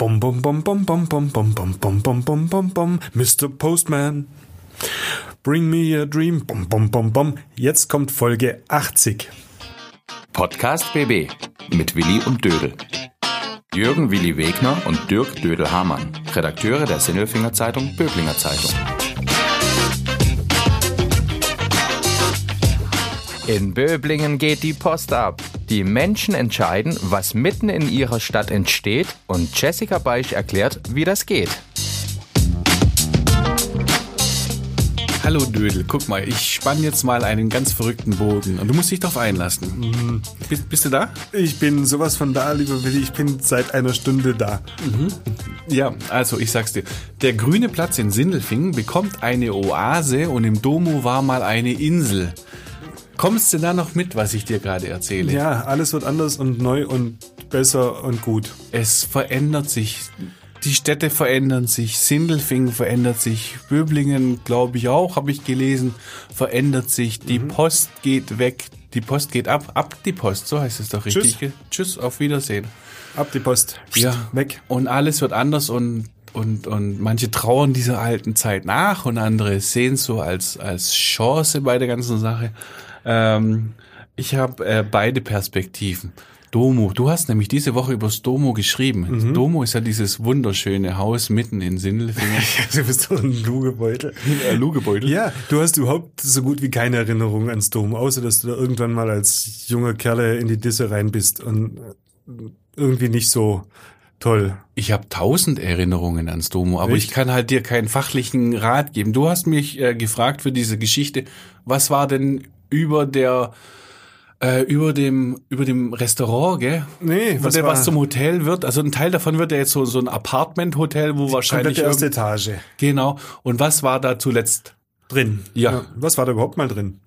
Bom, bom, bom, bom, bom, bom, bom, bom, bom, bom, bom, bom, bom, Mr. Postman. Bring me a dream. Bom, bom, bom, bom. Jetzt kommt Folge 80. Podcast BB mit Willi und Dödel. Jürgen Willi Wegner und Dirk Dödel-Hamann, Redakteure der Sinnelfinger Zeitung Böblinger Zeitung. In Böblingen geht die Post ab. Die Menschen entscheiden, was mitten in ihrer Stadt entsteht und Jessica Beisch erklärt, wie das geht. Hallo Dödel, guck mal, ich spann jetzt mal einen ganz verrückten Bogen und du musst dich darauf einlassen. Mhm. Bist, bist, du da? Ich bin sowas von da, lieber Willi. Ich bin seit einer Stunde da. Mhm. Ja, also ich sag's dir. Der grüne Platz in Sindelfingen bekommt eine Oase und im Domo war mal eine Insel. Kommst du da noch mit, was ich dir gerade erzähle? Ja, alles wird anders und neu und besser und gut. Es verändert sich. Die Städte verändern sich, Sindelfingen verändert sich, Böblingen, glaube ich auch, habe ich gelesen, verändert sich. Die mhm. Post geht weg, die Post geht ab, ab die Post, so heißt es doch richtig. Tschüss, Tschüss auf Wiedersehen. Ab die Post. Ja, weg. Und alles wird anders und und, und manche trauern dieser alten Zeit nach und andere sehen es so als, als Chance bei der ganzen Sache. Ähm, ich habe äh, beide Perspektiven. Domo. Du hast nämlich diese Woche übers Domo geschrieben. Mhm. Domo ist ja dieses wunderschöne Haus mitten in Sindelfingen. du bist doch ein Lugebeutel. Ein Lugebeutel? Ja, du hast überhaupt so gut wie keine Erinnerung ans Domo, außer dass du da irgendwann mal als junger Kerle in die Disse rein bist und irgendwie nicht so toll. Ich habe tausend Erinnerungen ans Domo, aber Echt? ich kann halt dir keinen fachlichen Rat geben. Du hast mich äh, gefragt für diese Geschichte, was war denn über der äh, über dem über dem Restaurant, gell? Nee, was, der, was zum Hotel wird. Also ein Teil davon wird ja jetzt so so ein Apartment Hotel, wo wahrscheinlich die erste Etage. Genau. Und was war da zuletzt drin? Ja. ja. Was war da überhaupt mal drin?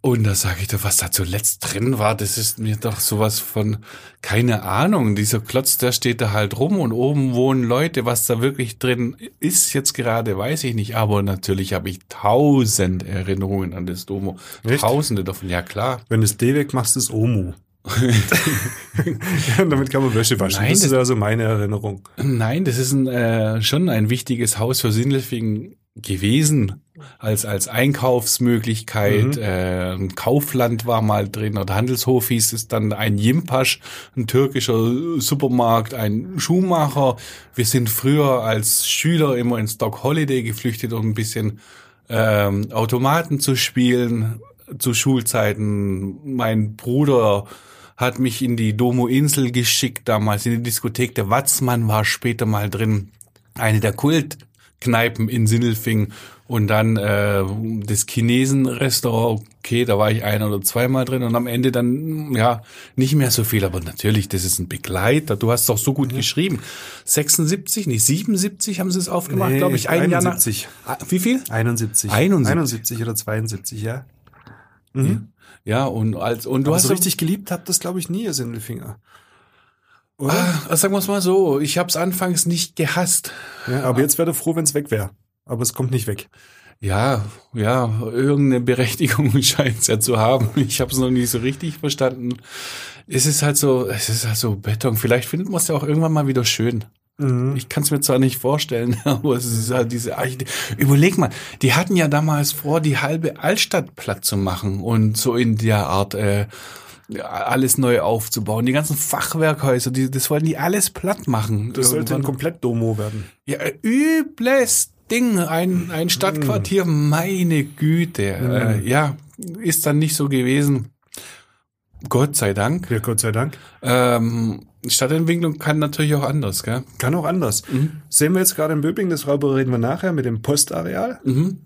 Und da sage ich doch, was da zuletzt drin war, das ist mir doch sowas von, keine Ahnung, dieser Klotz, der steht da halt rum und oben wohnen Leute, was da wirklich drin ist jetzt gerade, weiß ich nicht, aber natürlich habe ich tausend Erinnerungen an das Domo. Echt? Tausende davon, ja klar. Wenn du es D wegmachst, ist Omu. ja, damit kann man Wäsche waschen. Nein, das, das ist also meine Erinnerung. Nein, das ist ein, äh, schon ein wichtiges Haus für Sindelfingen gewesen als als Einkaufsmöglichkeit. Mhm. Äh, ein Kaufland war mal drin oder Handelshof hieß es dann ein Jimpasch, ein türkischer Supermarkt, ein Schuhmacher. Wir sind früher als Schüler immer in Stock Holiday geflüchtet, um ein bisschen ähm, Automaten zu spielen zu Schulzeiten. Mein Bruder hat mich in die Domo-Insel geschickt, damals in die Diskothek. Der Watzmann war später mal drin. Eine der Kult Kneipen in Sindelfing und dann äh, das Chinesen-Restaurant, okay, da war ich ein oder zweimal drin und am Ende dann, ja, nicht mehr so viel, aber natürlich, das ist ein Begleiter. Du hast doch so gut mhm. geschrieben. 76, nicht 77 haben sie es aufgemacht, nee, glaube ich. Ein 71. Jahr nach, ah, wie viel? 71. 71. 71 oder 72, ja. Mhm. Ja, und als und du aber hast so richtig geliebt habt das glaube ich nie, ihr Sindelfinger. Oder? Ah, sagen wir es mal so, ich habe es anfangs nicht gehasst. Ja, aber jetzt wäre froh, wenn es weg wäre. Aber es kommt nicht weg. Ja, ja, irgendeine Berechtigung scheint es ja zu haben. Ich habe es noch nicht so richtig verstanden. Es ist halt so, es ist halt so Beton. Vielleicht findet man es ja auch irgendwann mal wieder schön. Mhm. Ich kann es mir zwar nicht vorstellen, aber es ist halt diese Architektur. Überleg mal, die hatten ja damals vor, die halbe Altstadt platt zu machen und so in der Art äh, alles neu aufzubauen. Die ganzen Fachwerkhäuser, die, das wollten die alles platt machen. Das sollte ein komplett Domo werden. Ja, übles Ding, ein, ein Stadtquartier, mm. meine Güte. Mm. Äh, ja, ist dann nicht so gewesen. Gott sei Dank. Ja, Gott sei Dank. Ähm, Stadtentwicklung kann natürlich auch anders, gell? Kann auch anders. Mhm. Sehen wir jetzt gerade in Böbing, das reden wir nachher mit dem Postareal. Mhm.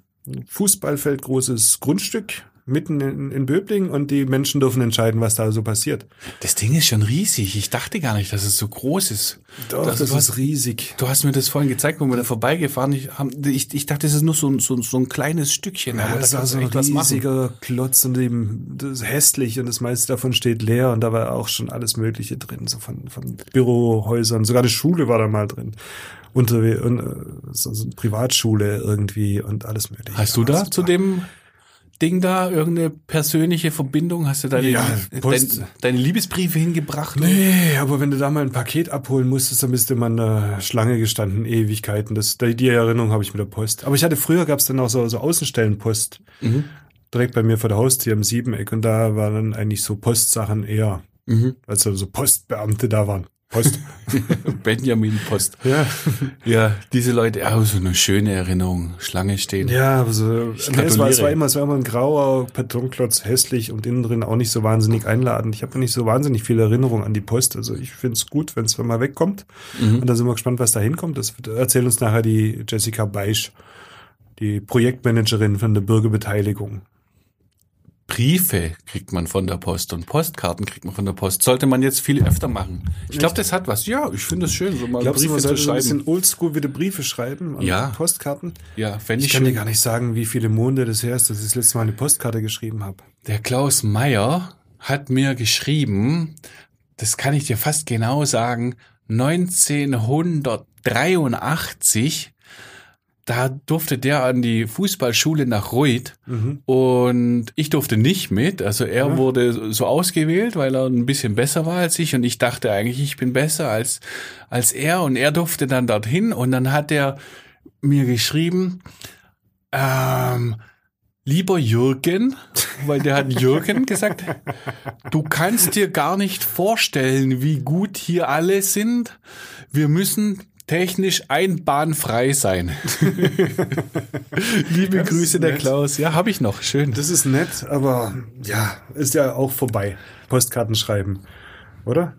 Fußballfeld großes Grundstück mitten in, in Böbling und die Menschen dürfen entscheiden, was da so passiert. Das Ding ist schon riesig. Ich dachte gar nicht, dass es so groß ist. Doch, das, das ist hast, riesig. Du hast mir das vorhin gezeigt, wo wir da vorbeigefahren ich, ich, ich dachte, das ist nur so, so, so ein kleines Stückchen. Ja, das ist so ein riesiger Klotz und eben das ist hässlich und das meiste davon steht leer und da war auch schon alles Mögliche drin, so von, von Bürohäusern. Sogar die Schule war da mal drin unter äh, so, so eine Privatschule irgendwie und alles mögliche. Hast du da zu dem Postding da? Irgendeine persönliche Verbindung? Hast du deine, Ja, dein, deine Liebesbriefe hingebracht? Nee, aber wenn du da mal ein Paket abholen musstest, dann bist du immer in der Schlange gestanden, Ewigkeiten. Das, die die Erinnerung habe ich mit der Post. Aber ich hatte früher, gab es dann auch so, so Außenstellenpost. Direkt bei mir vor der Haustür im Siebeneck. Und da waren dann eigentlich so Postsachen eher, Mhm. also so Postbeamte da waren. Post. Benjamin Post. ja. Ja, diese Leute, ja, so eine schöne Erinnerung. Schlange stehen. Ja, aber so, nee, es, war, es war immer, es war immer ein grauer Betonklotz, hässlich und innen drin auch nicht so wahnsinnig einladend. Ich habe nicht so wahnsinnig viel Erinnerung an die Post. Also ich finde es gut, wenn es mal wegkommt. Und dann sind wir gespannt, was da hinkommt. Das erzählt uns nachher die Jessica Beisch, die Projektmanagerin von der Bürgerbeteiligung. Briefe kriegt man von der Post und Postkarten kriegt man von der Post. Sollte man jetzt viel öfter machen. Ich glaube, das hat was. Ja, ich finde es schön, so mal Glaubst du, man Briefe zu so ein schreiben. bisschen oldschool wieder Briefe schreiben an Ja. Postkarten? Ja, fände Ich ich kann dir gar nicht sagen, wie viele Monde das her ist, dass ich das letzte Mal eine Postkarte geschrieben habe. Der Klaus Meyer hat mir geschrieben, das kann ich dir fast genau sagen, 1983, da durfte der an die Fußballschule nach Reuth und ich durfte nicht mit. Also er wurde so ausgewählt, weil er ein bisschen besser war als ich und ich dachte eigentlich, ich bin besser als, als er und er durfte dann dorthin und dann hat er mir geschrieben, ähm, lieber Jürgen, weil der hat Jürgen gesagt, du kannst dir gar nicht vorstellen, wie gut hier alle sind. Wir müssen technisch einbahnfrei sein. Liebe Das Grüße, der nett. Klaus. Ja, habe ich noch. Schön. Das ist nett, aber ja, ist ja auch vorbei. Postkarten schreiben, oder?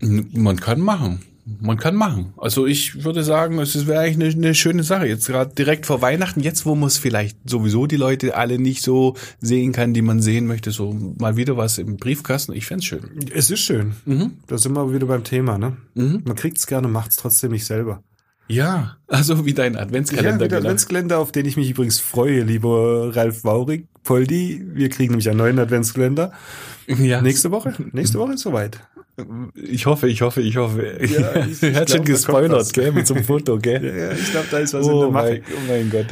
Man kann machen. Man kann machen. Also ich würde sagen, es wäre eigentlich eine, eine schöne Sache. Jetzt gerade direkt vor Weihnachten, jetzt wo man es vielleicht sowieso die Leute alle nicht so sehen kann, die man sehen möchte, so mal wieder was im Briefkasten. Ich fänd's schön. Es ist schön. Da sind wir wieder beim Thema, ne? Man kriegt's gerne, macht's trotzdem nicht selber. Ja, also wie dein Ja, Adventskalender. wieder genau. Adventskalender, auf den ich mich übrigens freue, lieber Ralf Waurig, Poldi. Wir kriegen nämlich einen neuen Adventskalender. ja. Nächste Woche? Nächste Woche ist soweit. Ich hoffe, ich hoffe, ich hoffe. Ja, ich- er ich hat schon gespoilert, gell, mit so einem Foto, gell? Ja, ich glaube, da ist was in Oh der Mache. mein, oh mein Gott.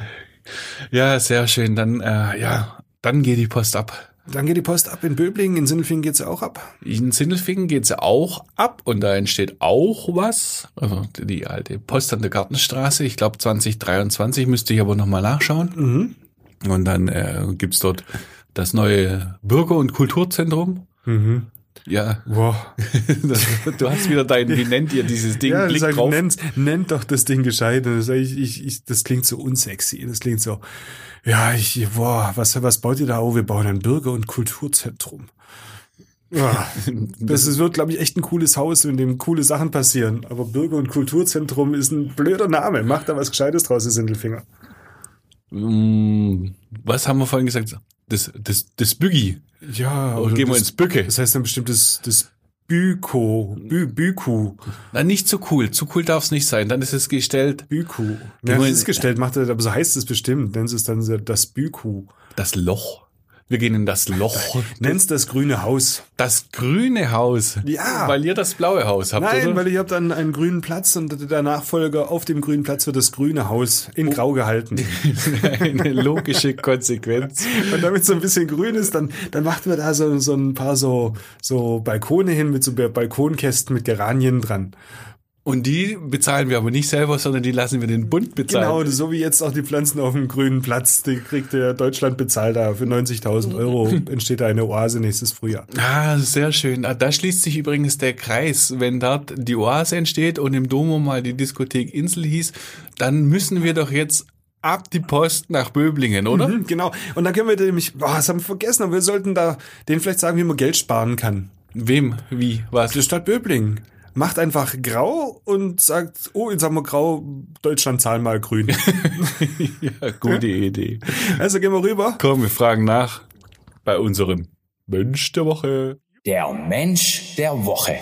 Ja, sehr schön. Dann, äh, ja, dann geht die Post ab. Dann geht die Post ab in Böblingen, in Sindelfingen geht's auch ab. In Sindelfingen geht's auch ab und da entsteht auch was. Also die alte Post an der Gartenstraße. Ich glaube 2023 müsste ich aber nochmal nachschauen. Und dann äh, gibt's dort das neue Bürger- und Kulturzentrum. Ja, Wow. du hast wieder dein, wie nennt ihr dieses Ding? Ja, Blick sag, drauf. nennt, nennt doch das Ding gescheit. Das, ich, ich, ich, das klingt so unsexy. Das klingt so, ja, ich, boah, was, was baut ihr da? Oh, wir bauen ein Bürger- und Kulturzentrum. Ja, das ist, wird, glaube ich, echt ein cooles Haus, in dem coole Sachen passieren. Aber Bürger- und Kulturzentrum ist ein blöder Name. Macht da was Gescheites draus, ihr Sindelfinger. Mm, Was haben wir vorhin gesagt? Das, das, das Bügi. Ja, Oder gehen wir ins Bücke. Das heißt dann bestimmt das, das Büko, Bü, Büku, Na, nicht zu cool. Zu cool darf es nicht sein. Dann ist es gestellt Büku. Ja, das ist gestellt, macht er, aber so heißt es bestimmt. Nennen sie es dann so das Büku. das Loch. Wir gehen in das Loch. Nenn's das grüne Haus. Das grüne Haus. Ja. Weil ihr das blaue Haus habt, Nein, oder? weil ihr habt dann einen grünen Platz und der Nachfolger auf dem grünen Platz wird das grüne Haus in Grau gehalten. Eine logische Konsequenz. Und damit so ein bisschen grün ist, dann, dann macht man da so, so ein paar so, so Balkone hin mit so Balkonkästen mit Geranien dran. Und die bezahlen wir aber nicht selber, sondern die lassen wir den Bund bezahlen. Genau, so wie jetzt auch die Pflanzen auf dem grünen Platz, die kriegt der Deutschland bezahlt da. Für 90.000 Euro entsteht da eine Oase nächstes Frühjahr. Ah, sehr schön. Ah, Da schließt sich übrigens der Kreis. Wenn dort die Oase entsteht und im Domo mal die Diskothek Insel hieß, dann müssen wir doch jetzt ab die Post nach Böblingen, oder? Mhm, genau. Und dann können wir nämlich, boah, das haben wir vergessen, aber wir sollten da denen vielleicht sagen, wie man Geld sparen kann. Wem? Wie? Was? Die Stadt Böblingen macht einfach grau und sagt, oh, jetzt haben wir grau, Deutschland zahlen mal grün. ja, gute Idee. also gehen wir rüber. Komm, wir fragen nach bei unserem Mensch der Woche. Der Mensch der Woche.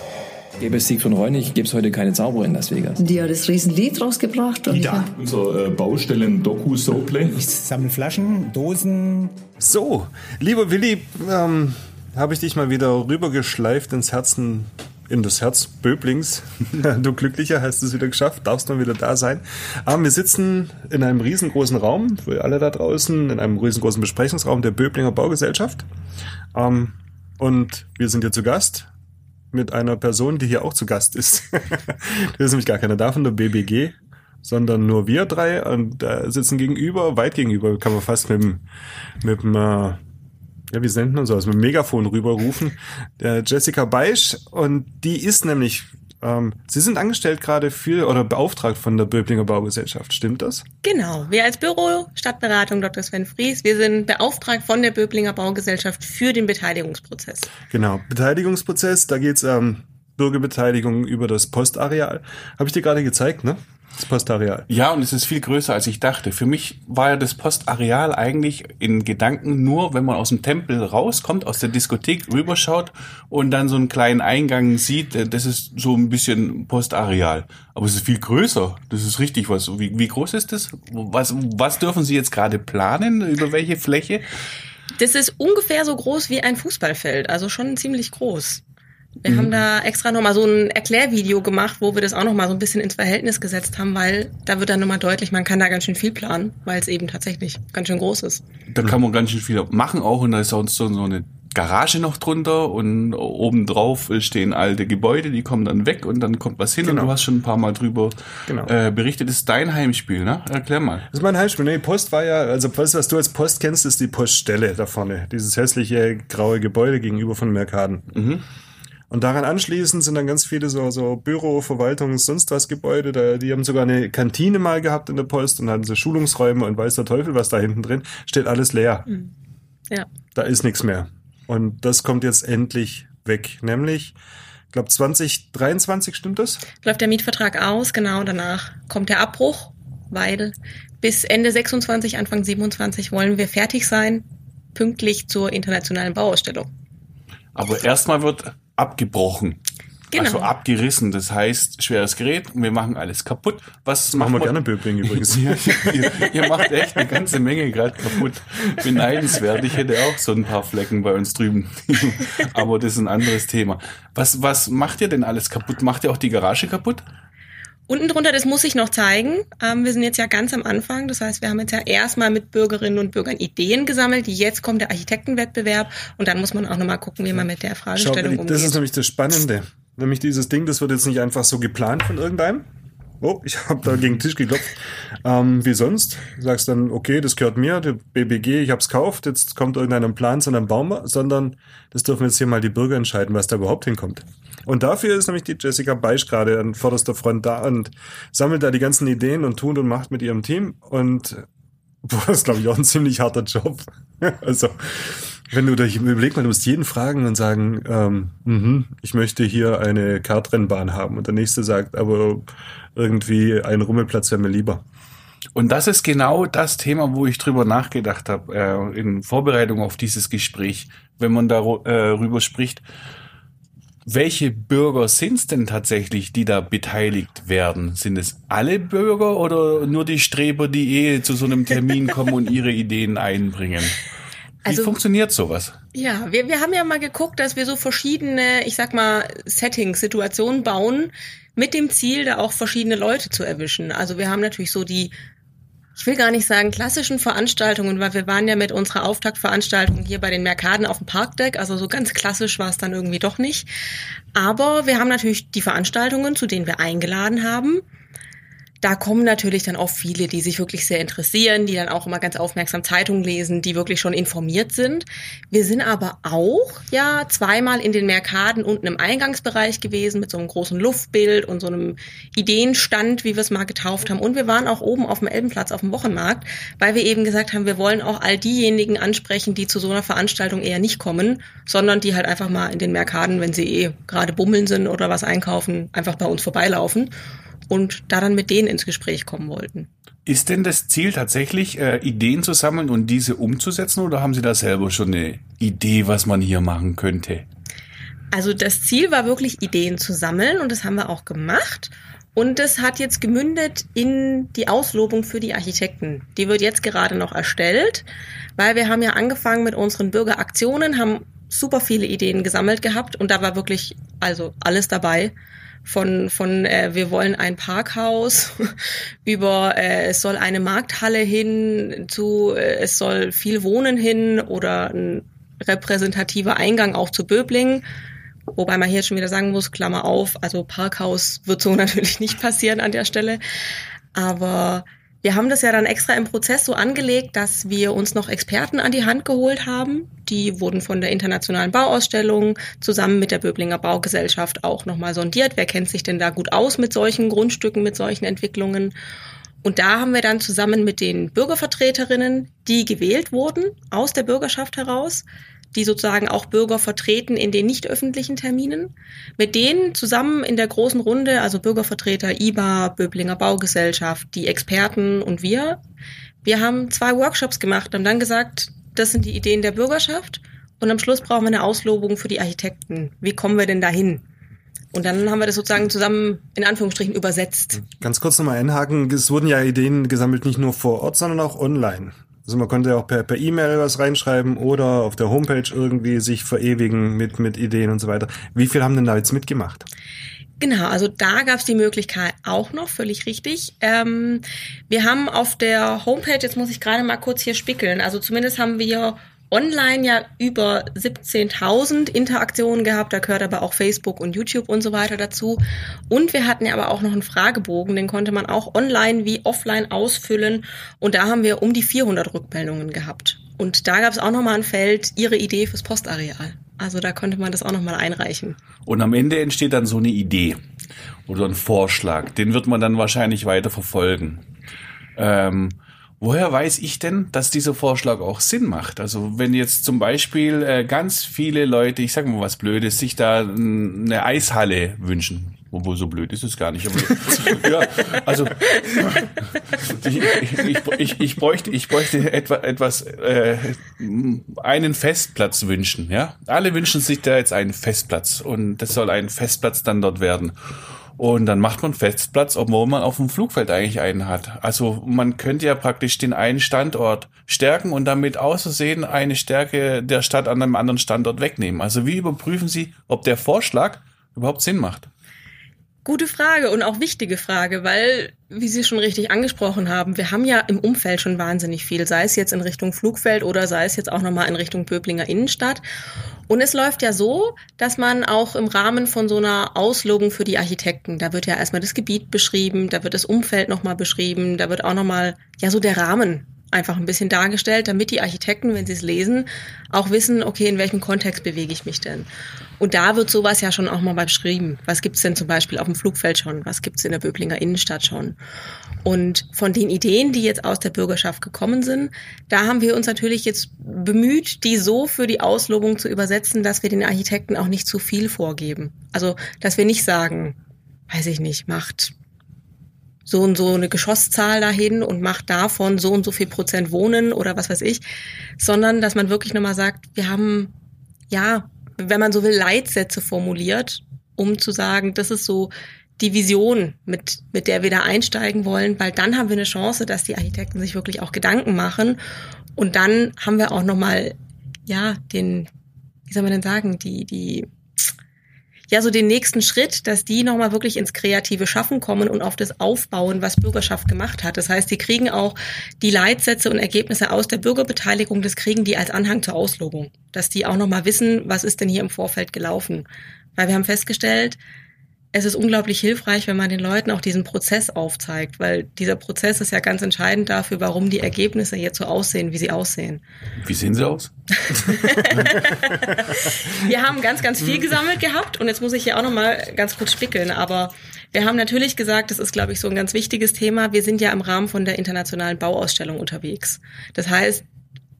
Gäbe es Siegfried Reunig, gäbe es heute keine Zauberer in Las Vegas. Die hat das Riesenlied rausgebracht. Und Ja, unser äh, Baustellen-Doku-Soaplay. Ich sammle Flaschen, Dosen. So, lieber Willi, ähm, habe ich dich mal wieder rübergeschleift ins Herzen in das Herz Böblings. du Glücklicher hast es wieder geschafft, darfst mal wieder da sein. Aber wir sitzen in einem riesengroßen Raum, für alle da draußen, in einem riesengroßen Besprechungsraum der Böblinger Baugesellschaft. Ähm, und wir sind hier zu Gast mit einer Person, die hier auch zu Gast ist. das ist nämlich gar keiner davon, der BBG, sondern nur wir drei und äh, sitzen gegenüber, weit gegenüber, kann man fast mit dem, mit dem äh, ja, wie nennt man sowas, mit dem Megafon rüberrufen, der Jessica Beisch und die ist nämlich ähm, Sie sind angestellt gerade für oder beauftragt von der Böblinger Baugesellschaft, stimmt das? Genau, wir als Büro Stadtberatung Dr. Sven Fries, wir sind beauftragt von der Böblinger Baugesellschaft für den Beteiligungsprozess. Genau, Beteiligungsprozess, da geht's ähm, Bürgerbeteiligung über das Postareal. Habe ich dir gerade gezeigt, ne? Das Postareal. Ja, und es ist viel größer, als ich dachte. Für mich war ja das Postareal eigentlich in Gedanken nur, wenn man aus dem Tempel rauskommt, aus der Diskothek rüberschaut und dann so einen kleinen Eingang sieht, äh, das ist so ein bisschen Postareal. Aber es ist viel größer. Das ist richtig was. Wie, wie groß ist das? Was, was dürfen Sie jetzt gerade planen? Über welche Fläche? Das ist ungefähr so groß wie ein Fußballfeld, also schon ziemlich groß. Wir mhm. haben da extra nochmal so ein Erklärvideo gemacht, wo wir das auch nochmal so ein bisschen ins Verhältnis gesetzt haben, weil da wird dann nochmal deutlich, man kann da ganz schön viel planen, weil es eben tatsächlich ganz schön groß ist. Da kann man ganz schön viel machen auch und da ist auch so, so eine Garage noch drunter und obendrauf stehen alte Gebäude, die kommen dann weg und dann kommt was hin genau. und du hast schon ein paar Mal drüber genau. äh, berichtet. Das ist dein Heimspiel, ne? Erklär mal. Das ist mein Heimspiel. Nee, Post war ja, also was, was du als Post kennst, ist die Poststelle da vorne. Dieses hässliche graue Gebäude gegenüber von Mercaden. Mhm. Und daran anschließend sind dann ganz viele so, so Büro, Verwaltungs-, sonst was Gebäude. Da, die haben sogar eine Kantine mal gehabt in der Post und hatten so Schulungsräume und weiß der Teufel, was da hinten drin. Steht alles leer. Mhm. Ja. Da ist nichts mehr. Und das kommt jetzt endlich weg. Nämlich, ich glaube 2023, stimmt das? Läuft der Mietvertrag aus, genau. Danach kommt der Abbruch, weil bis Ende 26, Anfang 27 wollen wir fertig sein, pünktlich zur internationalen Bauausstellung. Aber erstmal wird abgebrochen. Genau. Also abgerissen, das heißt schweres Gerät und wir machen alles kaputt. Was machen wir gerne Böbling übrigens. ihr, ihr, macht echt eine ganze Menge gerade kaputt. Beneidenswert. Ich hätte auch so ein paar Flecken bei uns drüben. Aber das ist ein anderes Thema. Was, was macht ihr denn alles kaputt? Macht ihr auch die Garage kaputt? Unten drunter, das muss ich noch zeigen. Ähm, wir sind jetzt ja ganz am Anfang. Das heißt, wir haben jetzt ja erstmal mit Bürgerinnen und Bürgern Ideen gesammelt. Jetzt kommt der Architektenwettbewerb und dann muss man auch nochmal gucken, wie man mit der Fragestellung Schau, umgeht. Das ist nämlich das Spannende. Nämlich dieses Ding, das wird jetzt nicht einfach so geplant von irgendeinem. Oh, ich habe da gegen den Tisch geklopft. Ähm, wie sonst? Du sagst dann, okay, das gehört mir, der BBG, ich hab's gekauft, jetzt kommt irgendein Plan, sondern bauen wir, sondern das dürfen jetzt hier mal die Bürger entscheiden, was da überhaupt hinkommt. Und dafür ist nämlich die Jessica Beisch gerade an vorderster Front da und sammelt da die ganzen Ideen und tut und macht mit ihrem Team. Und boah, das ist, glaube ich, auch ein ziemlich harter Job. also, wenn du dich überleg mal, du musst jeden fragen und sagen, ähm, mh, ich möchte hier eine Kartrennbahn haben. Und der nächste sagt, aber irgendwie ein Rummelplatz wäre mir lieber. Und das ist genau das Thema, wo ich drüber nachgedacht habe, äh, in Vorbereitung auf dieses Gespräch, wenn man darüber äh, spricht welche Bürger sind es denn tatsächlich, die da beteiligt werden? Sind es alle Bürger oder nur die Streber, die eh zu so einem Termin kommen und ihre Ideen einbringen? Wie also, funktioniert sowas? Ja, wir, wir haben ja mal geguckt, dass wir so verschiedene, ich sag mal, Settings, Situationen bauen, mit dem Ziel, da auch verschiedene Leute zu erwischen. Also wir haben natürlich so die ich will gar nicht sagen klassischen Veranstaltungen, weil wir waren ja mit unserer Auftaktveranstaltung hier bei den Merkaden auf dem Parkdeck, also so ganz klassisch war es dann irgendwie doch nicht. Aber wir haben natürlich die Veranstaltungen, zu denen wir eingeladen haben da kommen natürlich dann auch viele, die sich wirklich sehr interessieren, die dann auch immer ganz aufmerksam Zeitungen lesen, die wirklich schon informiert sind. Wir sind aber auch ja zweimal in den Merkaden unten im Eingangsbereich gewesen mit so einem großen Luftbild und so einem Ideenstand, wie wir es mal getauft haben. Und wir waren auch oben auf dem Elbenplatz auf dem Wochenmarkt, weil wir eben gesagt haben, wir wollen auch all diejenigen ansprechen, die zu so einer Veranstaltung eher nicht kommen, sondern die halt einfach mal in den Merkaden, wenn sie eh gerade bummeln sind oder was einkaufen, einfach bei uns vorbeilaufen und da dann mit denen ins Gespräch kommen wollten. Ist denn das Ziel tatsächlich, äh, Ideen zu sammeln und diese umzusetzen oder haben Sie da selber schon eine Idee, was man hier machen könnte? Also das Ziel war wirklich Ideen zu sammeln und das haben wir auch gemacht. Und das hat jetzt gemündet in die Auslobung für die Architekten. Die wird jetzt gerade noch erstellt, weil wir haben ja angefangen mit unseren Bürgeraktionen, haben super viele Ideen gesammelt gehabt und da war wirklich also alles dabei von von äh, wir wollen ein Parkhaus über äh, es soll eine Markthalle hin zu äh, es soll viel Wohnen hin oder ein repräsentativer Eingang auch zu Böbling. Wobei man hier schon wieder sagen muss, Klammer auf, also Parkhaus wird so natürlich nicht passieren an der Stelle. Aber wir haben das ja dann extra im Prozess so angelegt, dass wir uns noch Experten an die Hand geholt haben. Die wurden von der internationalen Bauausstellung zusammen mit der Böblinger Baugesellschaft auch nochmal sondiert. Wer kennt sich denn da gut aus mit solchen Grundstücken, mit solchen Entwicklungen? Und da haben wir dann zusammen mit den Bürgervertreterinnen, die gewählt wurden, aus der Bürgerschaft heraus, die sozusagen auch Bürger vertreten in den nicht öffentlichen Terminen. Mit denen zusammen in der großen Runde, also Bürgervertreter, IBA, Böblinger Baugesellschaft, die Experten und wir, wir haben zwei Workshops gemacht und dann gesagt, das sind die Ideen der Bürgerschaft und am Schluss brauchen wir eine Auslobung für die Architekten. Wie kommen wir denn dahin? Und dann haben wir das sozusagen zusammen in Anführungsstrichen übersetzt. Ganz kurz nochmal einhaken. Es wurden ja Ideen gesammelt, nicht nur vor Ort, sondern auch online. Also man konnte auch per E-Mail was reinschreiben oder auf der Homepage irgendwie sich verewigen mit mit Ideen und so weiter. Wie viel haben denn da jetzt mitgemacht? Genau, also da gab es die Möglichkeit auch noch, völlig richtig. Ähm, wir haben auf der Homepage, jetzt muss ich gerade mal kurz hier spickeln, also zumindest haben wir online ja über 17.000 Interaktionen gehabt. Da gehört aber auch Facebook und YouTube und so weiter dazu. Und wir hatten ja aber auch noch einen Fragebogen, den konnte man auch online wie offline ausfüllen. Und da haben wir um die 400 Rückmeldungen gehabt. Und da gab es auch nochmal ein Feld, Ihre Idee fürs Postareal. Also da konnte man das auch nochmal einreichen. Und am Ende entsteht dann so eine Idee oder ein Vorschlag. Den wird man dann wahrscheinlich weiter verfolgen. Ähm, Woher weiß ich denn, dass dieser Vorschlag auch Sinn macht? Also wenn jetzt zum Beispiel äh, ganz viele Leute, ich sag mal was Blödes, sich da eine Eishalle wünschen. Obwohl so blöd ist es gar nicht. Ja, also ich, ich, ich, ich, bräuchte, ich bräuchte etwa, etwas, äh, einen Festplatz wünschen. Ja, alle wünschen sich da jetzt einen Festplatz und das soll ein Festplatz dann dort werden. Und dann macht man Festplatz, obwohl man auf dem Flugfeld eigentlich einen hat. Also man könnte ja praktisch den einen Standort stärken und damit auszusehen eine Stärke der Stadt an einem anderen Standort wegnehmen. Also wie überprüfen Sie, ob der Vorschlag überhaupt Sinn macht? Gute Frage und auch wichtige Frage, weil, wie Sie schon richtig angesprochen haben, wir haben ja im Umfeld schon wahnsinnig viel, sei es jetzt in Richtung Flugfeld oder sei es jetzt auch nochmal in Richtung Böblinger Innenstadt. Und es läuft ja so, dass man auch im Rahmen von so einer Auslobung für die Architekten, da wird ja erstmal das Gebiet beschrieben, da wird das Umfeld nochmal beschrieben, da wird auch nochmal, ja, so der Rahmen einfach ein bisschen dargestellt, damit die Architekten, wenn sie es lesen, auch wissen, okay, in welchem Kontext bewege ich mich denn? Und da wird sowas ja schon auch mal beschrieben. Was gibt's denn zum Beispiel auf dem Flugfeld schon? Was gibt's in der Böblinger Innenstadt schon? Und von den Ideen, die jetzt aus der Bürgerschaft gekommen sind, da haben wir uns natürlich jetzt bemüht, die so für die Auslobung zu übersetzen, dass wir den Architekten auch nicht zu viel vorgeben. Also, dass wir nicht sagen, weiß ich nicht, macht so und so eine Geschosszahl dahin und macht davon so und so viel Prozent Wohnen oder was weiß ich, sondern dass man wirklich nochmal sagt, wir haben, ja, wenn man so will, Leitsätze formuliert, um zu sagen, das ist so die Vision, mit, mit der wir da einsteigen wollen, weil dann haben wir eine Chance, dass die Architekten sich wirklich auch Gedanken machen. Und dann haben wir auch nochmal, ja, den, wie soll man denn sagen, die, die ja so den nächsten Schritt, dass die nochmal wirklich ins kreative Schaffen kommen und auf das aufbauen, was Bürgerschaft gemacht hat. Das heißt, die kriegen auch die Leitsätze und Ergebnisse aus der Bürgerbeteiligung, das kriegen die als Anhang zur Auslobung. Dass die auch nochmal wissen, was ist denn hier im Vorfeld gelaufen. Weil wir haben festgestellt, es ist unglaublich hilfreich, wenn man den Leuten auch diesen Prozess aufzeigt, weil dieser Prozess ist ja ganz entscheidend dafür, warum die Ergebnisse jetzt so aussehen, wie sie aussehen. Wie sehen sie aus? wir haben ganz, ganz viel gesammelt gehabt und jetzt muss ich hier auch nochmal ganz kurz spickeln, aber wir haben natürlich gesagt, das ist, glaube ich, so ein ganz wichtiges Thema. Wir sind ja im Rahmen von der internationalen Bauausstellung unterwegs. Das heißt,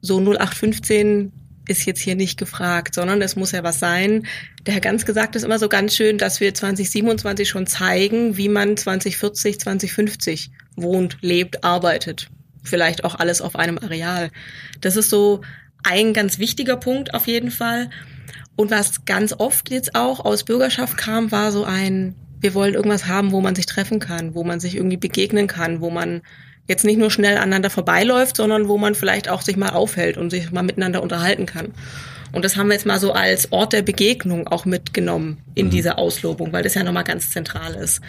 so 0815 ist jetzt hier nicht gefragt, sondern es muss ja was sein. Der Herr Ganz gesagt ist immer so ganz schön, dass wir 2027 schon zeigen, wie man 2040, 2050 wohnt, lebt, arbeitet. Vielleicht auch alles auf einem Areal. Das ist so ein ganz wichtiger Punkt auf jeden Fall. Und was ganz oft jetzt auch aus Bürgerschaft kam, war so ein, wir wollen irgendwas haben, wo man sich treffen kann, wo man sich irgendwie begegnen kann, wo man jetzt nicht nur schnell aneinander vorbeiläuft, sondern wo man vielleicht auch sich mal aufhält und sich mal miteinander unterhalten kann. Und das haben wir jetzt mal so als Ort der Begegnung auch mitgenommen in mhm. diese Auslobung, weil das ja nochmal ganz zentral ist.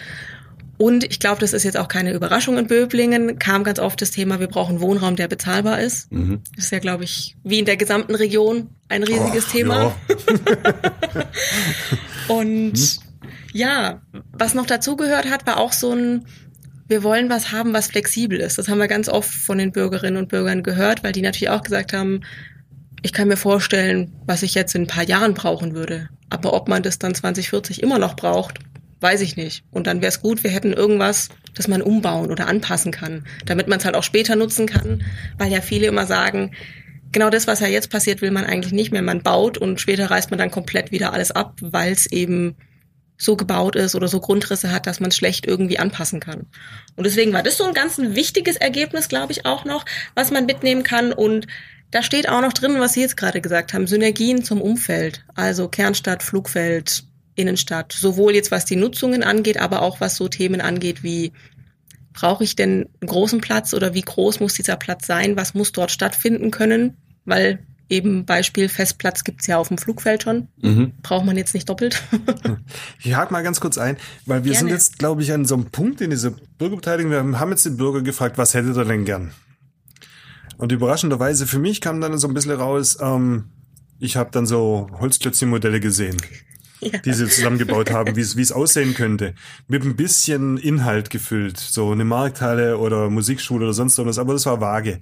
Und ich glaube, das ist jetzt auch keine Überraschung in Böblingen, kam ganz oft das Thema, wir brauchen Wohnraum, der bezahlbar ist. Mhm. Das ist ja, glaube ich, wie in der gesamten Region ein riesiges Och, Thema. Ja. Und mhm. ja, was noch dazugehört hat, war auch so ein, wir wollen was haben, was flexibel ist. Das haben wir ganz oft von den Bürgerinnen und Bürgern gehört, weil die natürlich auch gesagt haben, ich kann mir vorstellen, was ich jetzt in ein paar Jahren brauchen würde. Aber ob man das dann 2040 immer noch braucht, weiß ich nicht. Und dann wäre es gut, wir hätten irgendwas, das man umbauen oder anpassen kann, damit man es halt auch später nutzen kann, weil ja viele immer sagen, genau das, was ja jetzt passiert, will man eigentlich nicht mehr. Man baut und später reißt man dann komplett wieder alles ab, weil es eben so gebaut ist oder so Grundrisse hat, dass man es schlecht irgendwie anpassen kann. Und deswegen war das so ein ganz wichtiges Ergebnis, glaube ich, auch noch, was man mitnehmen kann. Und da steht auch noch drin, was Sie jetzt gerade gesagt haben, Synergien zum Umfeld, also Kernstadt, Flugfeld, Innenstadt, sowohl jetzt was die Nutzungen angeht, aber auch was so Themen angeht wie brauche ich denn einen großen Platz oder wie groß muss dieser Platz sein, was muss dort stattfinden können, weil eben Beispiel Festplatz gibt's ja auf dem Flugfeld schon. Mhm. Braucht man jetzt nicht doppelt. ich hake mal ganz kurz ein, weil wir Gerne. sind jetzt, glaube ich, an so einem Punkt in dieser Bürgerbeteiligung. Wir haben jetzt den Bürger gefragt, was hättet ihr denn gern? Und überraschenderweise für mich kam dann so ein bisschen raus, ähm, ich habe dann so Holzklötzchen-Modelle gesehen, ja. die sie zusammengebaut haben, wie es aussehen könnte. Mit ein bisschen Inhalt gefüllt, so eine Markthalle oder Musikschule oder sonst irgendwas, aber das war vage.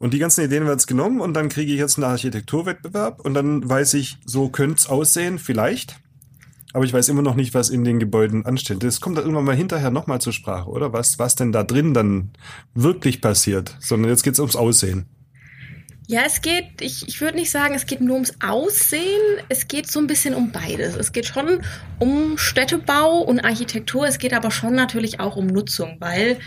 Und die ganzen Ideen werden jetzt genommen und dann kriege ich jetzt einen Architekturwettbewerb und dann weiß ich, so könnte es aussehen, vielleicht. Aber ich weiß immer noch nicht, was in den Gebäuden ansteht. Das kommt dann irgendwann mal hinterher nochmal zur Sprache, oder? Was, was denn da drin dann wirklich passiert. Sondern jetzt geht es ums Aussehen. Ja, es geht, ich, ich würde nicht sagen, es geht nur ums Aussehen, es geht so ein bisschen um beides. Es geht schon um Städtebau und Architektur, es geht aber schon natürlich auch um Nutzung, weil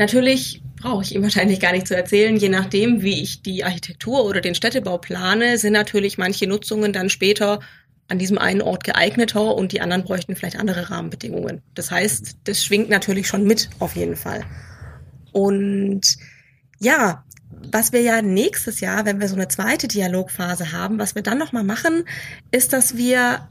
natürlich brauche ich ihm wahrscheinlich gar nicht zu erzählen. Je nachdem, wie ich die Architektur oder den Städtebau plane, sind natürlich manche Nutzungen dann später an diesem einen Ort geeigneter und die anderen bräuchten vielleicht andere Rahmenbedingungen. Das heißt, das schwingt natürlich schon mit, auf jeden Fall. Und ja, was wir ja nächstes Jahr, wenn wir so eine zweite Dialogphase haben, was wir dann nochmal machen, ist, dass wir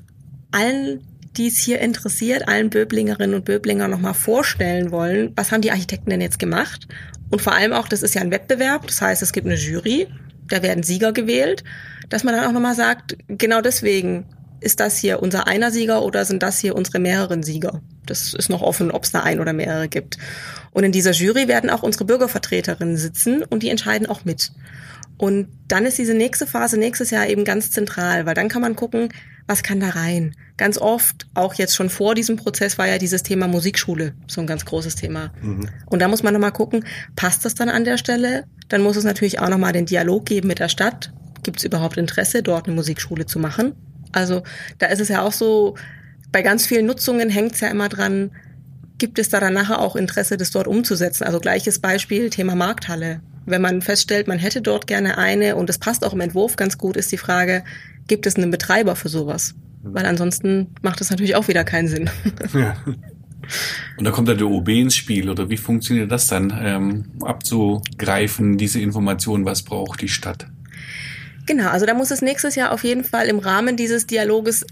allen die es hier interessiert, allen Böblingerinnen und Böblinger nochmal vorstellen wollen, was haben die Architekten denn jetzt gemacht? Und vor allem auch, das ist ja ein Wettbewerb, das heißt, es gibt eine Jury, da werden Sieger gewählt, dass man dann auch nochmal sagt, genau deswegen ist das hier unser einer Sieger oder sind das hier unsere mehreren Sieger? Das ist noch offen, ob es da ein oder mehrere gibt. Und in dieser Jury werden auch unsere Bürgervertreterinnen sitzen und die entscheiden auch mit. Und dann ist diese nächste Phase nächstes Jahr eben ganz zentral, weil dann kann man gucken, was kann da rein? Ganz oft, auch jetzt schon vor diesem Prozess, war ja dieses Thema Musikschule so ein ganz großes Thema. Mhm. Und da muss man nochmal gucken, passt das dann an der Stelle? Dann muss es natürlich auch nochmal den Dialog geben mit der Stadt. Gibt es überhaupt Interesse, dort eine Musikschule zu machen? Also da ist es ja auch so, bei ganz vielen Nutzungen hängt es ja immer dran, gibt es da dann nachher auch Interesse, das dort umzusetzen? Also gleiches Beispiel, Thema Markthalle. Wenn man feststellt, man hätte dort gerne eine und es passt auch im Entwurf ganz gut, ist die Frage, gibt es einen Betreiber für sowas? Weil ansonsten macht es natürlich auch wieder keinen Sinn. Ja. Und da kommt da der OB ins Spiel, oder wie funktioniert das dann, ähm, abzugreifen, diese Information, was braucht die Stadt? Genau, also da muss es nächstes Jahr auf jeden Fall im Rahmen dieses Dialoges,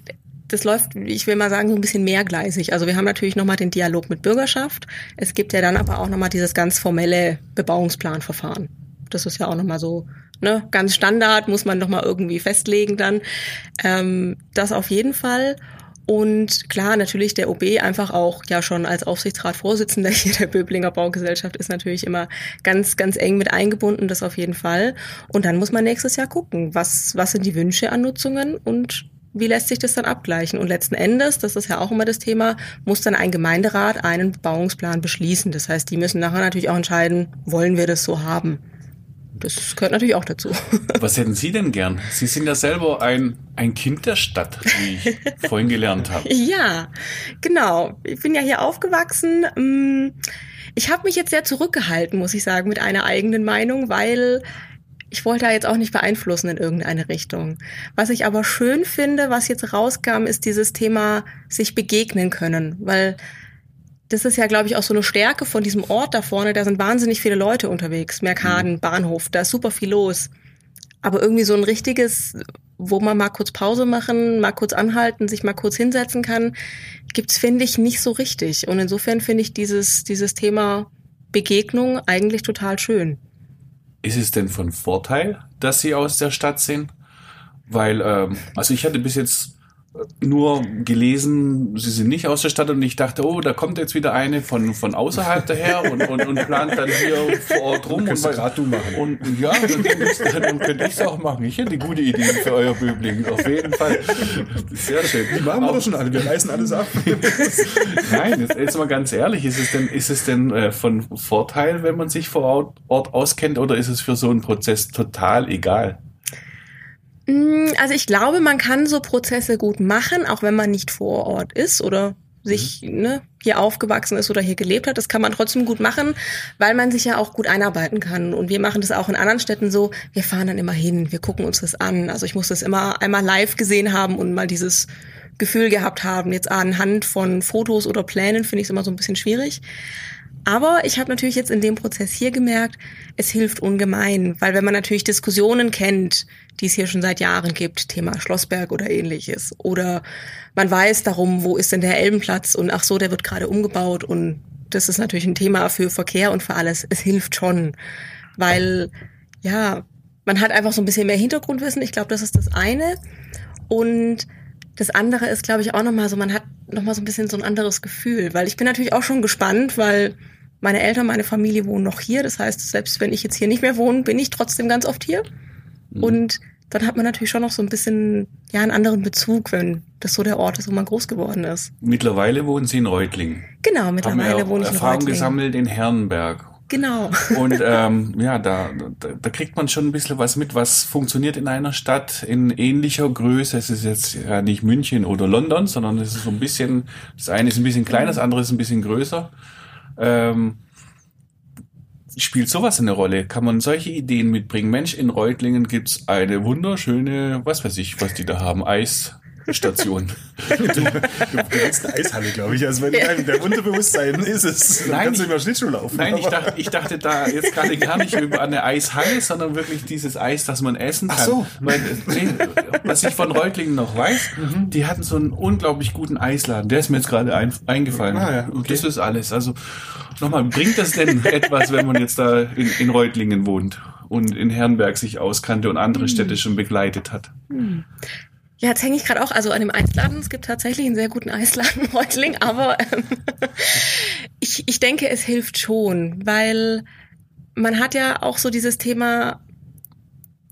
das läuft, ich will mal sagen, so ein bisschen mehrgleisig. Also wir haben natürlich nochmal den Dialog mit Bürgerschaft. Es gibt ja dann aber auch nochmal dieses ganz formelle Bebauungsplanverfahren. Das ist ja auch nochmal so ne, ganz Standard, muss man nochmal irgendwie festlegen dann. Ähm, das auf jeden Fall. Und klar, natürlich der OB einfach auch ja schon als Aufsichtsratsvorsitzender hier der Böblinger Baugesellschaft ist natürlich immer ganz, ganz eng mit eingebunden, das auf jeden Fall. Und dann muss man nächstes Jahr gucken, was, was sind die Wünsche an Nutzungen und wie lässt sich das dann abgleichen? Und letzten Endes, das ist ja auch immer das Thema, muss dann ein Gemeinderat einen Bebauungsplan beschließen. Das heißt, die müssen nachher natürlich auch entscheiden, wollen wir das so haben? Das gehört natürlich auch dazu. Was hätten Sie denn gern? Sie sind ja selber ein, ein Kind der Stadt, wie ich vorhin gelernt habe. Ja, genau. Ich bin ja hier aufgewachsen. Mm, ich habe mich jetzt sehr zurückgehalten, muss ich sagen, mit einer eigenen Meinung, weil ich wollte da jetzt auch nicht beeinflussen in irgendeine Richtung. Was ich aber schön finde, was jetzt rauskam, ist dieses Thema sich begegnen können, weil das ist ja, glaube ich, auch so eine Stärke von diesem Ort da vorne. Da sind wahnsinnig viele Leute unterwegs. Merkaden, mhm. Bahnhof, da ist super viel los. Aber irgendwie so ein richtiges, wo man mal kurz Pause machen, mal kurz anhalten, sich mal kurz hinsetzen kann, gibt's finde ich nicht so richtig. Und insofern finde ich dieses dieses Thema Begegnung eigentlich total schön. Ist es denn von Vorteil, dass Sie aus der Stadt sind? Weil, ähm, also ich hatte bis jetzt nur gelesen, sie sind nicht aus der Stadt und ich dachte, oh, da kommt jetzt wieder eine von, von außerhalb daher und, und, und plant dann hier vor Ort rum. Kannst und, grad du machen. Und ja, dann, dann, dann könnte ich es auch machen. Ich hätte gute Ideen für euer Böbling. Auf jeden Fall. Sehr schön. Die machen wir doch schon alle, wir reißen alles ab. Nein, jetzt, jetzt mal ganz ehrlich, ist es denn, ist es denn äh, von Vorteil, wenn man sich vor Ort auskennt oder ist es für so einen Prozess total egal? Mm, Also ich glaube, man kann so Prozesse gut machen, auch wenn man nicht vor Ort ist oder sich ne, hier aufgewachsen ist oder hier gelebt hat. Das kann man trotzdem gut machen, weil man sich ja auch gut einarbeiten kann. Und wir machen das auch in anderen Städten so. Wir fahren dann immer hin, wir gucken uns das an. Also ich muss das immer einmal live gesehen haben und mal dieses Gefühl gehabt haben. Jetzt anhand von Fotos oder Plänen finde ich es immer so ein bisschen schwierig. Aber ich habe natürlich jetzt in dem Prozess hier gemerkt, es hilft ungemein, weil wenn man natürlich Diskussionen kennt, die es hier schon seit Jahren gibt, Thema Schlossberg oder ähnliches, oder man weiß darum, wo ist denn der Elbenplatz und ach so, der wird gerade umgebaut und das ist natürlich ein Thema für Verkehr und für alles. Es hilft schon, weil ja, man hat einfach so ein bisschen mehr Hintergrundwissen. Ich glaube, das ist das eine und das andere ist, glaube ich, auch nochmal so, man hat nochmal so ein bisschen so ein anderes Gefühl, weil ich bin natürlich auch schon gespannt, weil meine Eltern, meine Familie wohnen noch hier. Das heißt, selbst wenn ich jetzt hier nicht mehr wohne, bin ich trotzdem ganz oft hier. Und dann hat man natürlich schon noch so ein bisschen, ja, einen anderen Bezug, wenn das so der Ort ist, wo man groß geworden ist. Mittlerweile wohnen Sie in Reutlingen. Genau, Haben mittlerweile ja wohne ich in Erfahrung Reutlingen. gesammelt in Herrenberg. Genau. Und ähm, ja, da, da, da kriegt man schon ein bisschen was mit, was funktioniert in einer Stadt in ähnlicher Größe. Es ist jetzt ja nicht München oder London, sondern es ist so ein bisschen, das eine ist ein bisschen kleiner, das andere ist ein bisschen größer. Ähm, spielt sowas eine Rolle? Kann man solche Ideen mitbringen? Mensch, in Reutlingen gibt's eine wunderschöne, was weiß ich, was die da haben, Eisstation. Du, du, du willst eine Eishalle, glaube ich. Also wenn dein, der Unterbewusstsein ist es, dann Nein, kannst du ich- immer Schlittschuh laufen. Nein, ich dachte, ich dachte da jetzt gerade gar nicht über eine Eishalle, sondern wirklich dieses Eis, das man essen kann. Ach so. Weil, nee, was ich von Reutlingen noch weiß, Mhm. die hatten so einen unglaublich guten Eisladen. Der ist mir jetzt gerade ein, eingefallen. Ah, ja, Und okay. das ist alles. Also nochmal, bringt das denn etwas, wenn man jetzt da in, in Reutlingen wohnt und in Herrenberg sich auskannte und andere Städte schon begleitet hat? Ja, jetzt hänge ich gerade auch, also an dem Eisladen. Es gibt tatsächlich einen sehr guten Eisladen in Reutlingen, aber ähm, ich, ich denke, es hilft schon, weil man hat ja auch so dieses Thema,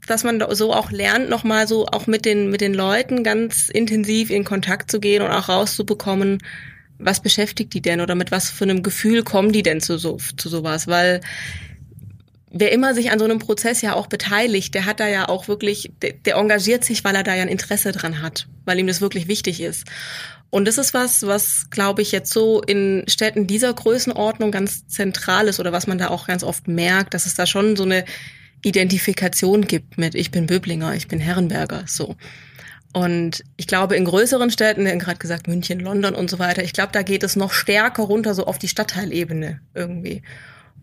dass man so auch lernt, nochmal so auch mit den, mit den Leuten ganz intensiv in Kontakt zu gehen und auch rauszubekommen, was beschäftigt die denn oder mit was für einem Gefühl kommen die denn zu, so, zu sowas, weil wer immer sich an so einem Prozess ja auch beteiligt, der hat da ja auch wirklich, der, der engagiert sich, weil er da ja ein Interesse dran hat, weil ihm das wirklich wichtig ist. Und das ist was, was, glaube ich, jetzt so in Städten dieser Größenordnung ganz zentral ist oder was man da auch ganz oft merkt, dass es da schon so eine Identifikation gibt mit ich bin Böblinger, ich bin Herrenberger, so. Und ich glaube, in größeren Städten, wir haben gerade gesagt, München, London und so weiter, ich glaube, da geht es noch stärker runter, so auf die Stadtteilebene irgendwie.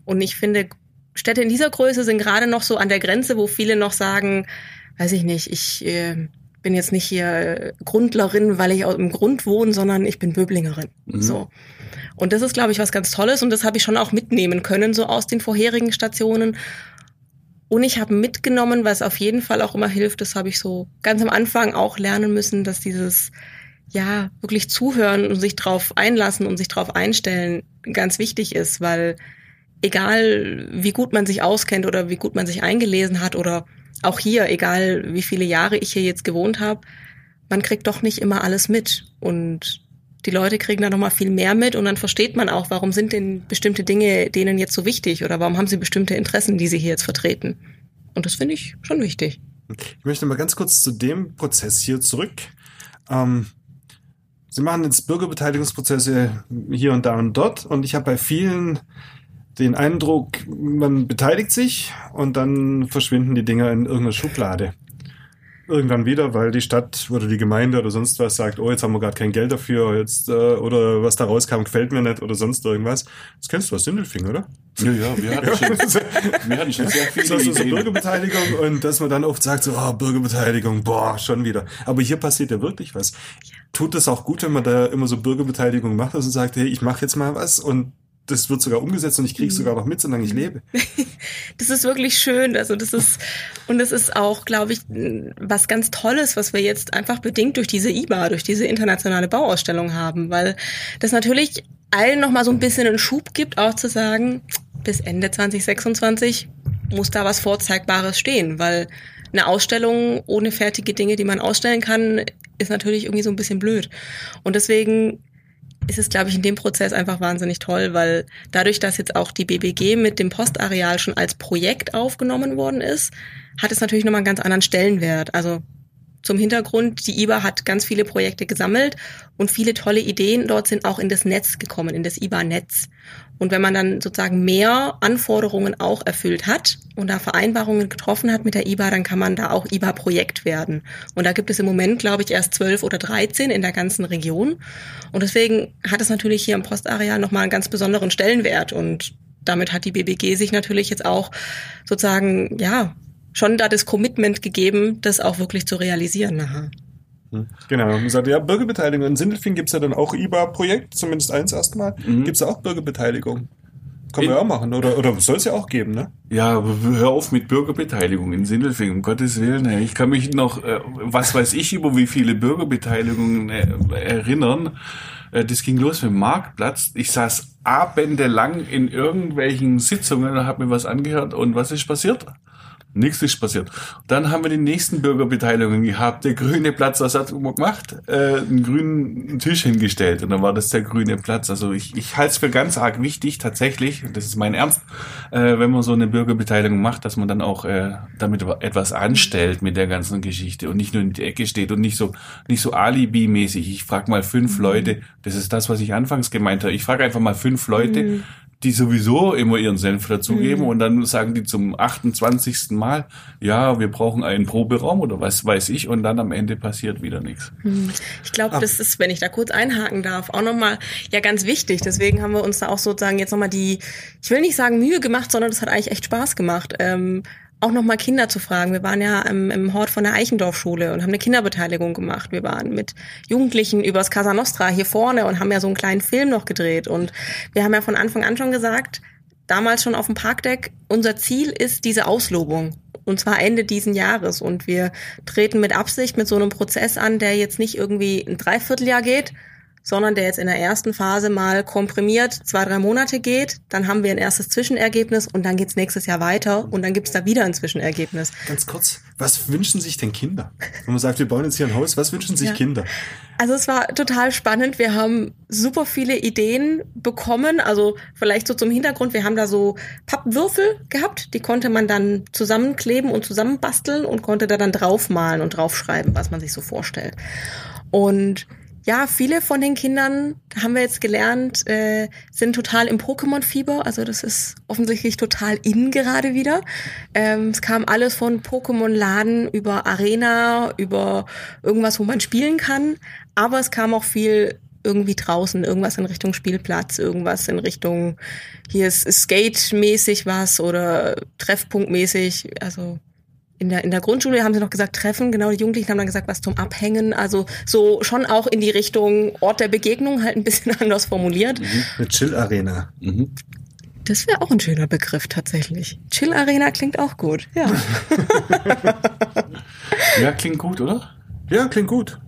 Und ich finde, Städte in dieser Größe sind gerade noch so an der Grenze, wo viele noch sagen, weiß ich nicht, ich äh, bin jetzt nicht hier äh, Grundlerin, weil ich auch im Grund wohne, sondern ich bin Böblingerin. So. Und das ist, glaube ich, was ganz Tolles und das habe ich schon auch mitnehmen können, so aus den vorherigen Stationen. Und ich habe mitgenommen, was auf jeden Fall auch immer hilft, das habe ich so ganz am Anfang auch lernen müssen, dass dieses ja wirklich zuhören und sich drauf einlassen und sich drauf einstellen ganz wichtig ist, weil egal wie gut man sich auskennt oder wie gut man sich eingelesen hat oder auch hier, egal wie viele Jahre ich hier jetzt gewohnt habe, man kriegt doch nicht immer alles mit und die Leute kriegen da noch mal viel mehr mit und dann versteht man auch, warum sind denn bestimmte Dinge denen jetzt so wichtig oder warum haben sie bestimmte Interessen, die sie hier jetzt vertreten. Und das finde ich schon wichtig. Ich möchte mal ganz kurz zu dem Prozess hier zurück. Ähm, Sie machen jetzt Bürgerbeteiligungsprozesse hier und da und dort und ich habe bei vielen den Eindruck, man beteiligt sich und dann verschwinden die Dinger in irgendeiner Schublade. irgendwann wieder, weil die Stadt oder die Gemeinde oder sonst was sagt, oh, jetzt haben wir gerade kein Geld dafür, jetzt äh, oder was da rauskam, gefällt mir nicht oder sonst irgendwas. Das kennst du aus Sindelfing, oder? Ja, ja, wir hatten schon, wir hatten schon sehr viele so, so, so. Bürgerbeteiligung und dass man dann oft sagt, so, oh, Bürgerbeteiligung, boah, schon wieder. Aber hier passiert ja wirklich was. Tut es auch gut, wenn man da immer so Bürgerbeteiligung macht also sagt, hey, ich mache jetzt mal was und das wird sogar umgesetzt und ich krieg's sogar noch mit, solange ich lebe. Das ist wirklich schön. Also das ist, und das ist auch, glaube ich, was ganz Tolles, was wir jetzt einfach bedingt durch diese IBA, durch diese internationale Bauausstellung haben, weil das natürlich allen nochmal so ein bisschen einen Schub gibt, auch zu sagen, bis Ende 2026 muss da was Vorzeigbares stehen, weil eine Ausstellung ohne fertige Dinge, die man ausstellen kann, ist natürlich irgendwie so ein bisschen blöd. Und deswegen ist es, glaube ich, in dem Prozess einfach wahnsinnig toll, weil dadurch, dass jetzt auch die BBG mit dem Postareal schon als Projekt aufgenommen worden ist, hat es natürlich nochmal einen ganz anderen Stellenwert. Also zum Hintergrund, die IBA hat ganz viele Projekte gesammelt und viele tolle Ideen dort sind auch in das Netz gekommen, in das IBA-Netz. Und wenn man dann sozusagen mehr Anforderungen auch erfüllt hat und da Vereinbarungen getroffen hat mit der IBA, dann kann man da auch IBA-Projekt werden. Und da gibt es im Moment, glaube ich, erst zwölf oder dreizehn in der ganzen Region. Und deswegen hat es natürlich hier im Postareal nochmal einen ganz besonderen Stellenwert. Und damit hat die BBG sich natürlich jetzt auch sozusagen, ja, schon da das Commitment gegeben, das auch wirklich zu realisieren nachher. Genau, man sagt, ja, Bürgerbeteiligung. In Sindelfing gibt's ja dann auch IBA-Projekt, zumindest eins erstmal. Mhm. Gibt's da auch Bürgerbeteiligung? Können wir ja auch machen, oder, oder soll es ja auch geben, ne? Ja, hör auf mit Bürgerbeteiligung in Sindelfing, um Gottes Willen. Ich kann mich noch, äh, was weiß ich, über wie viele Bürgerbeteiligungen äh, erinnern. Äh, Das ging los mit dem Marktplatz. Ich saß abendelang in irgendwelchen Sitzungen und habe mir was angehört. Und was ist passiert? Nichts ist passiert. Dann haben wir die nächsten Bürgerbeteiligungen gehabt. Der grüne Platz, was hat man gemacht? Äh, einen grünen Tisch hingestellt und dann war das der grüne Platz. Also ich, ich halte es für ganz arg wichtig, tatsächlich, und das ist mein Ernst, äh, wenn man so eine Bürgerbeteiligung macht, dass man dann auch äh, damit etwas anstellt mit der ganzen Geschichte und nicht nur in die Ecke steht und nicht so nicht so Alibi-mäßig. Ich frage mal fünf Leute, das ist das, was ich anfangs gemeint habe. Ich frage einfach mal fünf Leute, die sowieso immer ihren Senf dazugeben und dann sagen die zum 28. Mal, ja, wir brauchen einen Proberaum oder was weiß ich und dann am Ende passiert wieder nichts. Ich glaube, das ist, wenn ich da kurz einhaken darf, auch nochmal ja ganz wichtig. Deswegen haben wir uns da auch sozusagen jetzt nochmal die, ich will nicht sagen Mühe gemacht, sondern das hat eigentlich echt Spaß gemacht. Ähm, auch nochmal Kinder zu fragen. Wir waren ja im, im Hort von der Eichendorfschule und haben eine Kinderbeteiligung gemacht. Wir waren mit Jugendlichen übers Casa Nostra hier vorne und haben ja so einen kleinen Film noch gedreht. Und wir haben ja von Anfang an schon gesagt, damals schon auf dem Parkdeck, unser Ziel ist diese Auslobung. Und zwar Ende diesen Jahres. Und wir treten mit Absicht mit so einem Prozess an, der jetzt nicht irgendwie ein Dreivierteljahr geht, sondern der jetzt in der ersten Phase mal komprimiert zwei, drei Monate geht. Dann haben wir ein erstes Zwischenergebnis und dann geht's nächstes Jahr weiter und dann gibt's da wieder ein Zwischenergebnis. Ganz kurz, was wünschen sich denn Kinder? Wenn man sagt, wir bauen jetzt hier ein Haus, was wünschen sich Ja. Kinder? Also es war total spannend. Wir haben super viele Ideen bekommen. Also vielleicht so zum Hintergrund, wir haben da so Pappwürfel gehabt, die konnte man dann zusammenkleben und zusammenbasteln und konnte da dann draufmalen und draufschreiben, was man sich so vorstellt. Und ja, viele von den Kindern, haben wir jetzt gelernt, äh, sind total im Pokémon-Fieber. Also das ist offensichtlich total in gerade wieder. Ähm, es kam alles von Pokémon-Laden über Arena, über irgendwas, wo man spielen kann. Aber es kam auch viel irgendwie draußen, irgendwas in Richtung Spielplatz, irgendwas in Richtung, hier ist, Skate-mäßig was oder Treffpunkt-mäßig. Also in der, in der Grundschule haben sie noch gesagt Treffen, genau, die Jugendlichen haben dann gesagt, was zum Abhängen. Also so schon auch in die Richtung Ort der Begegnung, halt ein bisschen anders formuliert. Eine Chill-Arena. Das wäre auch ein schöner Begriff tatsächlich. Chill Arena klingt auch gut, ja. Ja, klingt gut, oder? Ja, klingt gut.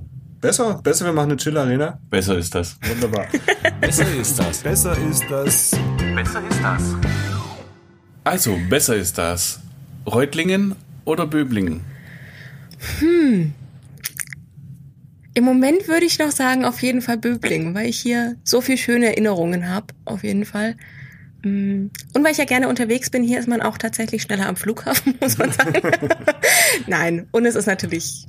Besser, besser, wir machen eine Chill-Arena. Besser ist das. Wunderbar. Besser ist das. besser ist das. Besser ist das. Also, besser ist das. Reutlingen oder Böblingen? Im Moment würde ich noch sagen, auf jeden Fall Böblingen, weil ich hier so viel schöne Erinnerungen habe, auf jeden Fall. Mm, Und weil ich ja gerne unterwegs bin, hier ist man auch tatsächlich schneller am Flughafen, muss man sagen. Nein, und es ist natürlich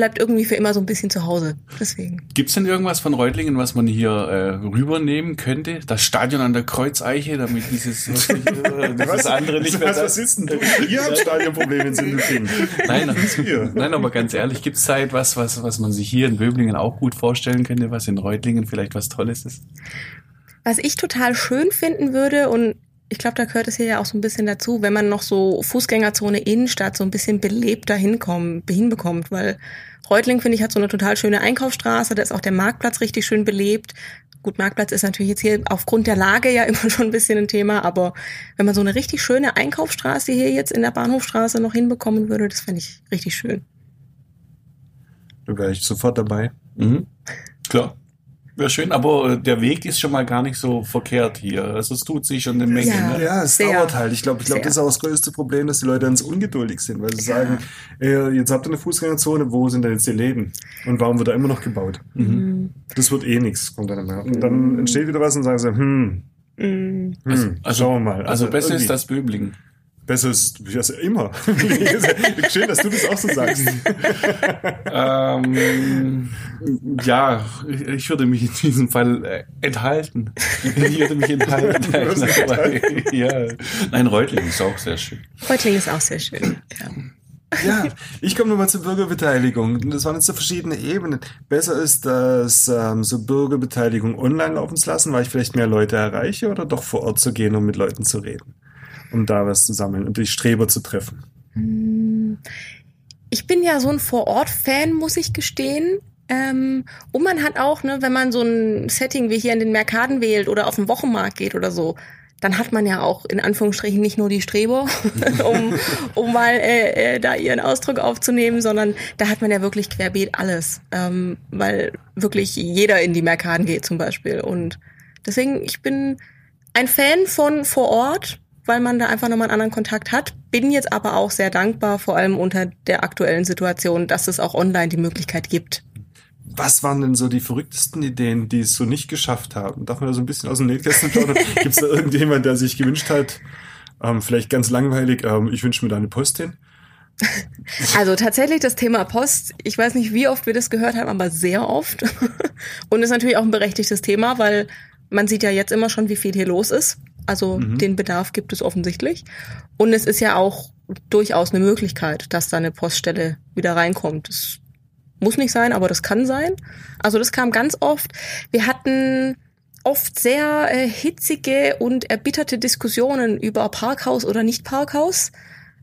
bleibt irgendwie für immer so ein bisschen zu Hause. Deswegen. Gibt's denn irgendwas von Reutlingen, was man hier äh, rübernehmen könnte? Das Stadion an der Kreuzeiche, damit dieses, dieses andere nicht mehr was, was ist denn du? Ihr habt Stadionprobleme in Sindelfingen. Nein, nein, aber ganz ehrlich, gibt's da etwas, was, was man sich hier in Böblingen auch gut vorstellen könnte, was in Reutlingen vielleicht was Tolles ist? Was ich total schön finden würde und ich glaube, da gehört es hier ja auch so ein bisschen dazu, wenn man noch so Fußgängerzone Innenstadt so ein bisschen belebter hinkommen, hinbekommt, weil Reutling, finde ich, hat so eine total schöne Einkaufsstraße, da ist auch der Marktplatz richtig schön belebt. Gut, Marktplatz ist natürlich jetzt hier aufgrund der Lage ja immer schon ein bisschen ein Thema, aber wenn man so eine richtig schöne Einkaufsstraße hier jetzt in der Bahnhofstraße noch hinbekommen würde, das fände ich richtig schön. Da wäre ich sofort dabei. Mhm. Klar. Wäre schön, aber äh, der Weg ist schon mal gar nicht so verkehrt hier. Also es tut sich schon eine Menge. Ja. Ne? Ja, es Sehr. dauert halt. Ich glaube, ich glaube, das ist auch das größte Problem, dass die Leute ganz ungeduldig sind, weil sie sagen, äh, jetzt habt ihr eine Fußgängerzone, wo sind denn jetzt die Läden? Und warum wird da immer noch gebaut? Mhm. Das wird eh nichts, kommt dann immer. Und dann entsteht wieder was und sagen sie, hm, Mm. hm Also, schauen wir mal. Also, besser irgendwie- ist das Böblingen. Besser ist also immer. Schön, dass du das auch so sagst. ähm, ja, ich- ich würde mich in diesem Fall äh, enthalten. Ich würde mich enthalten. Aber, ja. Nein, Reutlingen ist auch sehr schön. Reutling ist auch sehr schön. Ja. Ja, ich komme nochmal zur Bürgerbeteiligung. Das waren jetzt so verschiedene Ebenen. Besser ist das ähm, so Bürgerbeteiligung online laufen zu lassen, weil ich vielleicht mehr Leute erreiche oder doch vor Ort zu gehen, um mit Leuten zu reden, um da was zu sammeln und die Streber zu treffen. Ich bin ja so ein Vor-Ort-Fan, muss ich gestehen. Ähm, und man hat auch, ne, wenn man so ein Setting wie hier in den Merkaden wählt oder auf den Wochenmarkt geht oder so, dann hat man ja auch in Anführungsstrichen nicht nur die Streber, um, um mal äh, äh, da ihren Ausdruck aufzunehmen, sondern da hat man ja wirklich querbeet alles, ähm, weil wirklich jeder in die Merkaden geht zum Beispiel. Und deswegen, ich bin ein Fan von vor Ort, weil man da einfach nochmal einen anderen Kontakt hat. Bin jetzt aber auch sehr dankbar, vor allem unter der aktuellen Situation, dass es auch online die Möglichkeit gibt. Was waren denn so die verrücktesten Ideen, die es so nicht geschafft haben? Darf man da so ein bisschen aus dem Nähkästchen plaudern? Gibt es da irgendjemand, der sich gewünscht hat, ähm, vielleicht ganz langweilig, ähm, ich wünsche mir da eine Post hin? Also tatsächlich das Thema Post, ich weiß nicht, wie oft wir das gehört haben, aber sehr oft. Und ist natürlich auch ein berechtigtes Thema, weil man sieht ja jetzt immer schon, wie viel hier los ist. Also den Bedarf gibt es offensichtlich. Und es ist ja auch durchaus eine Möglichkeit, dass da eine Poststelle wieder reinkommt. Das muss nicht sein, aber das kann sein. Also das kam ganz oft. Wir hatten oft sehr äh, hitzige und erbitterte Diskussionen über Parkhaus oder nicht Parkhaus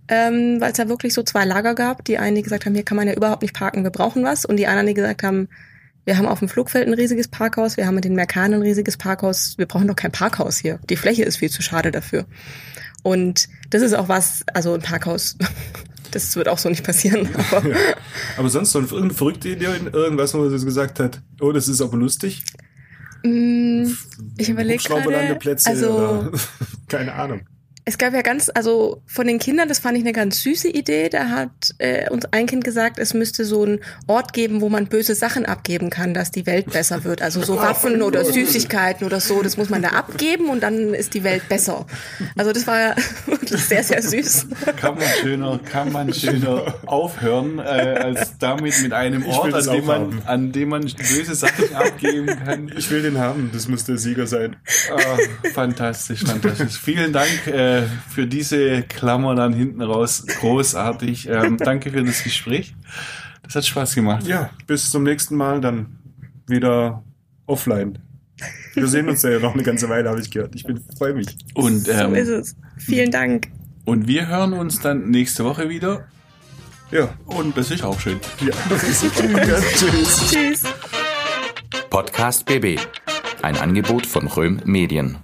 ähm, weil es da wirklich so zwei Lager gab. Die einen, die gesagt haben, hier kann man ja überhaupt nicht parken, wir brauchen was. Und die anderen, die gesagt haben, wir haben auf dem Flugfeld ein riesiges Parkhaus, wir haben in den Merkanen ein riesiges Parkhaus, wir brauchen doch kein Parkhaus hier. Die Fläche ist viel zu schade dafür. Und das ist auch was, also ein Parkhaus, das wird auch so nicht passieren. Aber Aber sonst so eine verrückte Idee, irgendwas, wo sie gesagt hat, oh, das ist aber lustig. mh, ich überlege gerade, also keine Ahnung. Es gab ja ganz, also von den Kindern, das fand ich eine ganz süße Idee. Da hat äh, uns ein Kind gesagt, es müsste so einen Ort geben, wo man böse Sachen abgeben kann, dass die Welt besser wird. Also so Waffen oder Süßigkeiten oder so, das muss man da abgeben und dann ist die Welt besser. Also das war wirklich sehr, sehr süß. Kann man schöner, kann man schöner aufhören, äh, als damit mit einem Ort, an dem, man, haben. an dem man böse Sachen abgeben kann. Ich will den haben, das muss der Sieger sein. Ah, fantastisch, fantastisch. Vielen Dank äh, für diese Klammer dann hinten raus. Großartig. Ähm, danke für das Gespräch. Das hat Spaß gemacht. Ja, bis zum nächsten Mal, dann wieder offline. Wir sehen uns ja noch eine ganze Weile, habe ich gehört. Ich bin freue mich. Und, So ähm, ist es. Vielen Dank. und wir hören uns dann nächste Woche wieder. Ja, Und das ist auch schön. ja das ist super. Ja, tschüss. Tschüss. Podcast BB. Ein Angebot von Röhm Medien.